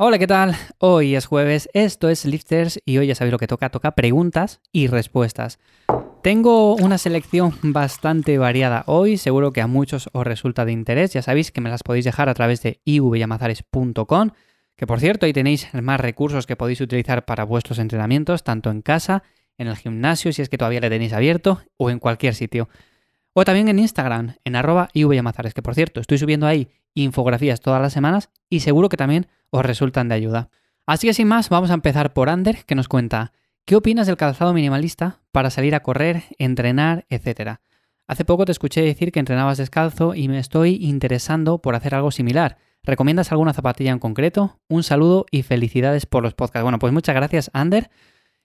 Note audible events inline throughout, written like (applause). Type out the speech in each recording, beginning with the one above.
Hola, ¿qué tal? Hoy es jueves, esto es Lifters y hoy ya sabéis lo que toca, toca preguntas y respuestas. Tengo una selección bastante variada hoy, seguro que a muchos os resulta de interés, ya sabéis que me las podéis dejar a través de ivyamazares.com, que por cierto ahí tenéis más recursos que podéis utilizar para vuestros entrenamientos, tanto en casa, en el gimnasio, si es que todavía le tenéis abierto, o en cualquier sitio. O también en Instagram, en arroba ivyamazares, que por cierto, estoy subiendo ahí infografías todas las semanas y seguro que también os resultan de ayuda. Así que sin más, vamos a empezar por Ander, que nos cuenta, ¿qué opinas del calzado minimalista para salir a correr, entrenar, etcétera? Hace poco te escuché decir que entrenabas descalzo y me estoy interesando por hacer algo similar. ¿Recomiendas alguna zapatilla en concreto? Un saludo y felicidades por los podcasts. Bueno, pues muchas gracias, Ander.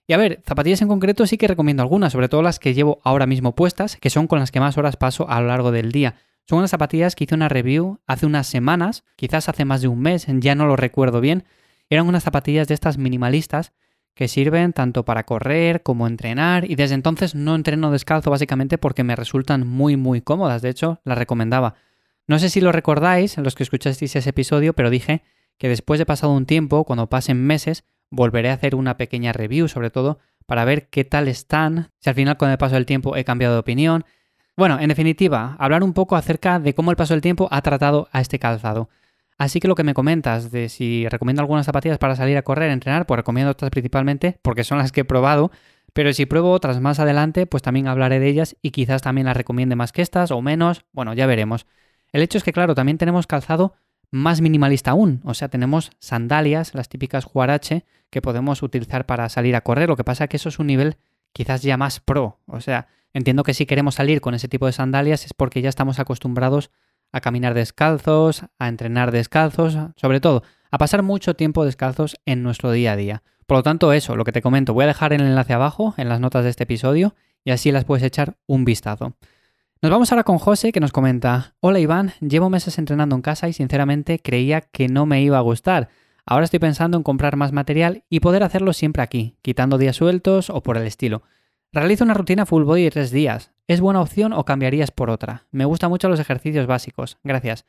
Y a ver, zapatillas en concreto sí que recomiendo algunas, sobre todo las que llevo ahora mismo puestas, que son con las que más horas paso a lo largo del día. Son unas zapatillas que hice una review hace unas semanas, quizás hace más de un mes, ya no lo recuerdo bien. Eran unas zapatillas de estas minimalistas que sirven tanto para correr como entrenar y desde entonces no entreno descalzo básicamente porque me resultan muy muy cómodas, de hecho las recomendaba. No sé si lo recordáis, los que escuchasteis ese episodio, pero dije que después de pasado un tiempo, cuando pasen meses, volveré a hacer una pequeña review sobre todo para ver qué tal están, si al final con el paso del tiempo he cambiado de opinión, bueno, en definitiva, hablar un poco acerca de cómo el paso del tiempo ha tratado a este calzado. Así que lo que me comentas de si recomiendo algunas zapatillas para salir a correr, entrenar, pues recomiendo estas principalmente porque son las que he probado, pero si pruebo otras más adelante, pues también hablaré de ellas y quizás también las recomiende más que estas o menos, bueno, ya veremos. El hecho es que, claro, también tenemos calzado más minimalista aún, o sea, tenemos sandalias, las típicas Huarache, que podemos utilizar para salir a correr, lo que pasa es que eso es un nivel quizás ya más pro, o sea, Entiendo que si queremos salir con ese tipo de sandalias es porque ya estamos acostumbrados a caminar descalzos, a entrenar descalzos, sobre todo a pasar mucho tiempo descalzos en nuestro día a día. Por lo tanto, eso, lo que te comento, voy a dejar el enlace abajo en las notas de este episodio y así las puedes echar un vistazo. Nos vamos ahora con José que nos comenta, hola Iván, llevo meses entrenando en casa y sinceramente creía que no me iba a gustar. Ahora estoy pensando en comprar más material y poder hacerlo siempre aquí, quitando días sueltos o por el estilo. Realizo una rutina full body de tres días. ¿Es buena opción o cambiarías por otra? Me gustan mucho los ejercicios básicos. Gracias.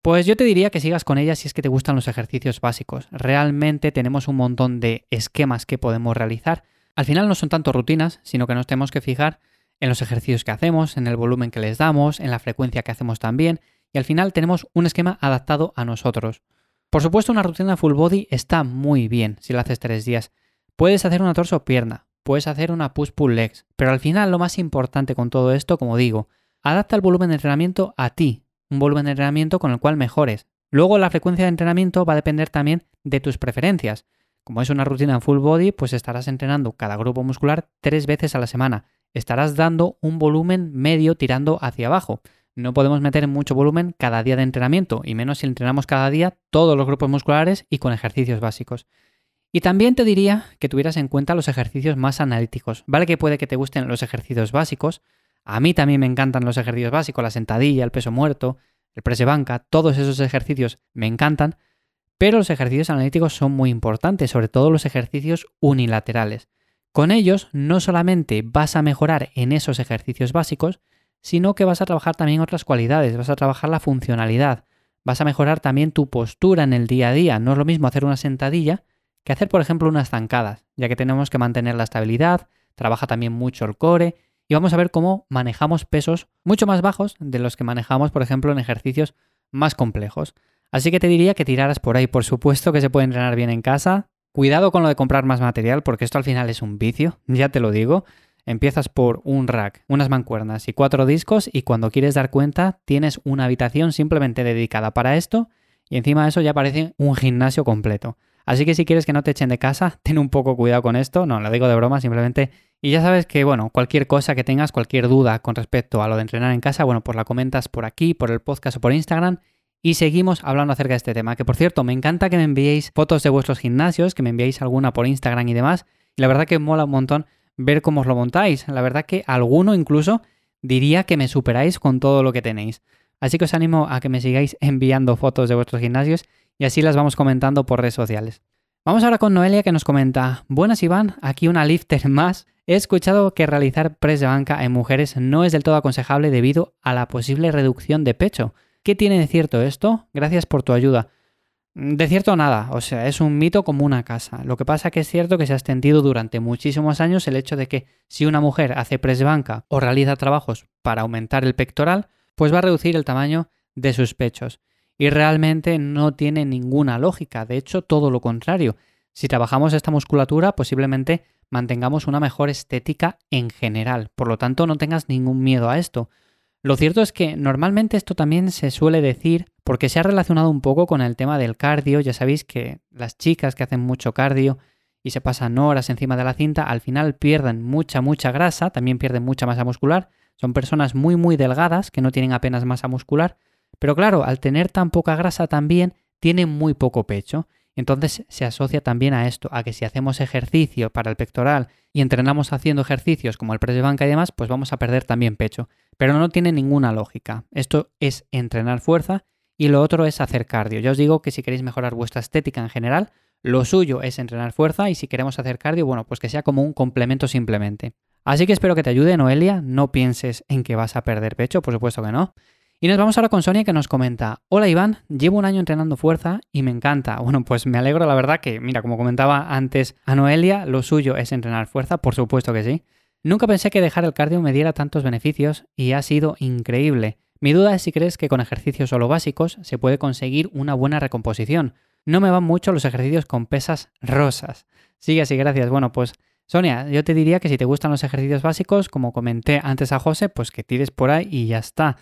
Pues yo te diría que sigas con ella si es que te gustan los ejercicios básicos. Realmente tenemos un montón de esquemas que podemos realizar. Al final no son tanto rutinas, sino que nos tenemos que fijar en los ejercicios que hacemos, en el volumen que les damos, en la frecuencia que hacemos también, y al final tenemos un esquema adaptado a nosotros. Por supuesto, una rutina full body está muy bien si la haces tres días. Puedes hacer una torso-pierna, puedes hacer una push-pull legs. Pero al final lo más importante con todo esto, como digo, adapta el volumen de entrenamiento a ti, un volumen de entrenamiento con el cual mejores. Luego la frecuencia de entrenamiento va a depender también de tus preferencias. Como es una rutina full body, pues estarás entrenando cada grupo muscular tres veces a la semana. Estarás dando un volumen medio tirando hacia abajo. No podemos meter mucho volumen cada día de entrenamiento, y menos si entrenamos cada día todos los grupos musculares y con ejercicios básicos. Y también te diría que tuvieras en cuenta los ejercicios más analíticos. Vale que puede que te gusten los ejercicios básicos. A mí también me encantan los ejercicios básicos, la sentadilla, el peso muerto, el press de banca, todos esos ejercicios me encantan. Pero los ejercicios analíticos son muy importantes, sobre todo los ejercicios unilaterales. Con ellos no solamente vas a mejorar en esos ejercicios básicos, sino que vas a trabajar también otras cualidades, vas a trabajar la funcionalidad, vas a mejorar también tu postura en el día a día. No es lo mismo hacer una sentadilla que hacer, por ejemplo, unas zancadas, ya que tenemos que mantener la estabilidad, trabaja también mucho el core y vamos a ver cómo manejamos pesos mucho más bajos de los que manejamos, por ejemplo, en ejercicios más complejos. Así que te diría que tiraras por ahí, por supuesto que se puede entrenar bien en casa. Cuidado con lo de comprar más material, porque esto al final es un vicio, ya te lo digo. Empiezas por un rack, unas mancuernas y cuatro discos y cuando quieres dar cuenta tienes una habitación simplemente dedicada para esto y encima de eso ya parece un gimnasio completo. Así que si quieres que no te echen de casa, (laughs) ten un poco cuidado con esto. No, lo digo de broma, simplemente. Y ya sabes que, bueno, cualquier cosa que tengas, cualquier duda con respecto a lo de entrenar en casa, bueno, pues la comentas por aquí, por el podcast o por Instagram. Y seguimos hablando acerca de este tema. Que por cierto, me encanta que me enviéis fotos de vuestros gimnasios, que me enviéis alguna por Instagram y demás. Y la verdad que mola un montón ver cómo os lo montáis. La verdad que alguno incluso diría que me superáis con todo lo que tenéis. Así que os animo a que me sigáis (laughs) enviando fotos de vuestros gimnasios y así las vamos comentando por redes sociales. Vamos ahora con Noelia que nos comenta, buenas Iván, aquí una lifter más. He escuchado que realizar press de banca en mujeres no es del todo aconsejable debido a la posible reducción de pecho. ¿Qué tiene de cierto esto? Gracias por tu ayuda. De cierto nada, o sea, es un mito como una casa. Lo que pasa que es cierto que se ha extendido durante muchísimos años el hecho de que si una mujer hace press banca o realiza trabajos para aumentar el pectoral, pues va a reducir el tamaño de sus pechos. Y realmente no tiene ninguna lógica, de hecho todo lo contrario. Si trabajamos esta musculatura, posiblemente mantengamos una mejor estética en general. Por lo tanto, no tengas ningún miedo a esto. Lo cierto es que normalmente esto también se suele decir porque se ha relacionado un poco con el tema del cardio. Ya sabéis que las chicas que hacen mucho cardio y se pasan horas encima de la cinta, al final pierden mucha, mucha grasa, también pierden mucha masa muscular. Son personas muy, muy delgadas que no tienen apenas masa muscular. Pero claro, al tener tan poca grasa también tienen muy poco pecho. Entonces se asocia también a esto, a que si hacemos ejercicio para el pectoral y entrenamos haciendo ejercicios como el press de banca y demás, pues vamos a perder también pecho. Pero no tiene ninguna lógica. Esto es entrenar fuerza y lo otro es hacer cardio. Ya os digo que si queréis mejorar vuestra estética en general, lo suyo es entrenar fuerza y si queremos hacer cardio, bueno, pues que sea como un complemento simplemente. Así que espero que te ayude, Noelia. No pienses en que vas a perder pecho, por supuesto que no. Y nos vamos ahora con Sonia que nos comenta, hola Iván, llevo un año entrenando fuerza y me encanta. (laughs) Bueno, pues me alegro la verdad que, mira, como comentaba antes a Noelia, lo suyo es entrenar fuerza, por supuesto que sí. Nunca pensé que dejar el cardio me diera tantos beneficios y ha sido increíble. Mi duda es si crees que con ejercicios solo básicos se puede conseguir una buena recomposición. No me van mucho los ejercicios con pesas rosas. Sigue así, gracias. Bueno, pues Sonia, yo te diría que si te gustan los ejercicios básicos, como comenté antes a José, pues que tires por ahí y ya está.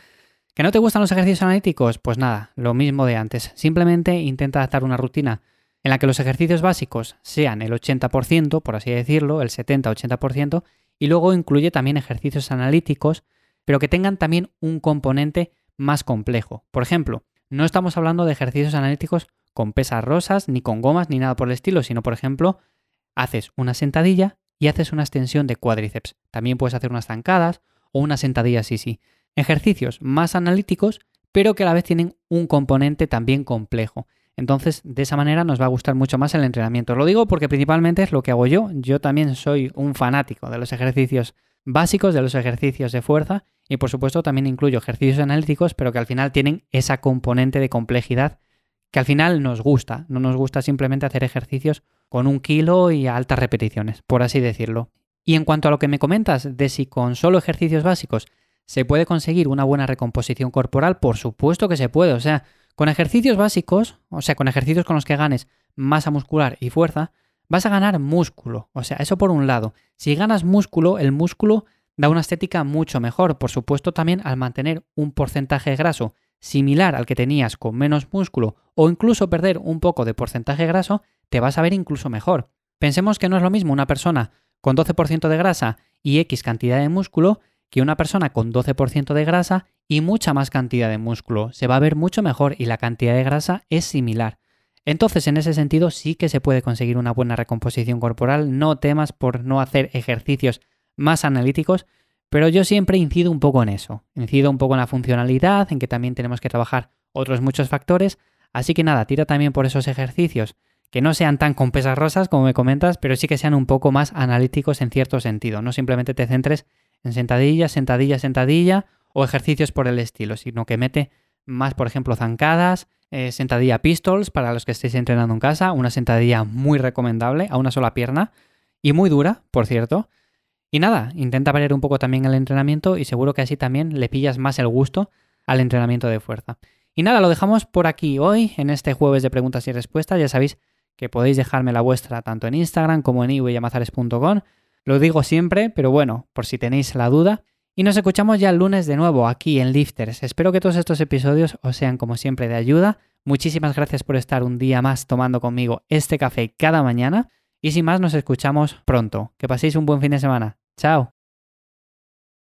¿Que no te gustan los ejercicios analíticos? Pues nada, lo mismo de antes. Simplemente intenta adaptar una rutina en la que los ejercicios básicos sean el 80%, por así decirlo, el 70-80%, y luego incluye también ejercicios analíticos, pero que tengan también un componente más complejo. Por ejemplo, no estamos hablando de ejercicios analíticos con pesas rosas, ni con gomas, ni nada por el estilo, sino, por ejemplo, haces una sentadilla y haces una extensión de cuádriceps. También puedes hacer unas zancadas o una sentadilla así, sí. Ejercicios más analíticos, pero que a la vez tienen un componente también complejo. Entonces, de esa manera nos va a gustar mucho más el entrenamiento. Lo digo porque principalmente es lo que hago yo. Yo también soy un fanático de los ejercicios básicos, de los ejercicios de fuerza y por supuesto también incluyo ejercicios analíticos, pero que al final tienen esa componente de complejidad que al final nos gusta. No nos gusta simplemente hacer ejercicios con un kilo y a altas repeticiones, por así decirlo. Y en cuanto a lo que me comentas de si con solo ejercicios básicos se puede conseguir una buena recomposición corporal, por supuesto que se puede. O sea, con ejercicios básicos, o sea, con ejercicios con los que ganes masa muscular y fuerza, vas a ganar músculo. O sea, eso por un lado. Si ganas músculo, el músculo da una estética mucho mejor. Por supuesto, también al mantener un porcentaje graso similar al que tenías con menos músculo o incluso perder un poco de porcentaje graso, te vas a ver incluso mejor. Pensemos que no es lo mismo una persona con 12% de grasa y X cantidad de músculo que una persona con 12% de grasa y mucha más cantidad de músculo. Se va a ver mucho mejor y la cantidad de grasa es similar. Entonces, en ese sentido, sí que se puede conseguir una buena recomposición corporal. No temas por no hacer ejercicios más analíticos, pero yo siempre incido un poco en eso. Incido un poco en la funcionalidad, en que también tenemos que trabajar otros muchos factores. Así que nada, tira también por esos ejercicios que no sean tan con pesas rosas como me comentas, pero sí que sean un poco más analíticos en cierto sentido. No simplemente te centres en sentadilla, sentadilla, sentadilla o ejercicios por el estilo, sino que mete más, por ejemplo, zancadas, eh, sentadilla pistols para los que estéis entrenando en casa, una sentadilla muy recomendable a una sola pierna y muy dura, por cierto. Y nada, intenta variar un poco también el entrenamiento y seguro que así también le pillas más el gusto al entrenamiento de fuerza. Y nada, lo dejamos por aquí hoy, en este jueves de preguntas y respuestas. Ya sabéis que podéis dejarme la vuestra tanto en Instagram como en ivyamazares.com. Lo digo siempre, pero bueno, por si tenéis la duda. Y nos escuchamos ya el lunes de nuevo aquí en Lifters. Espero que todos estos episodios os sean como siempre de ayuda. Muchísimas gracias por estar un día más tomando conmigo este café cada mañana. Y sin más, nos escuchamos pronto. Que paséis un buen fin de semana. Chao.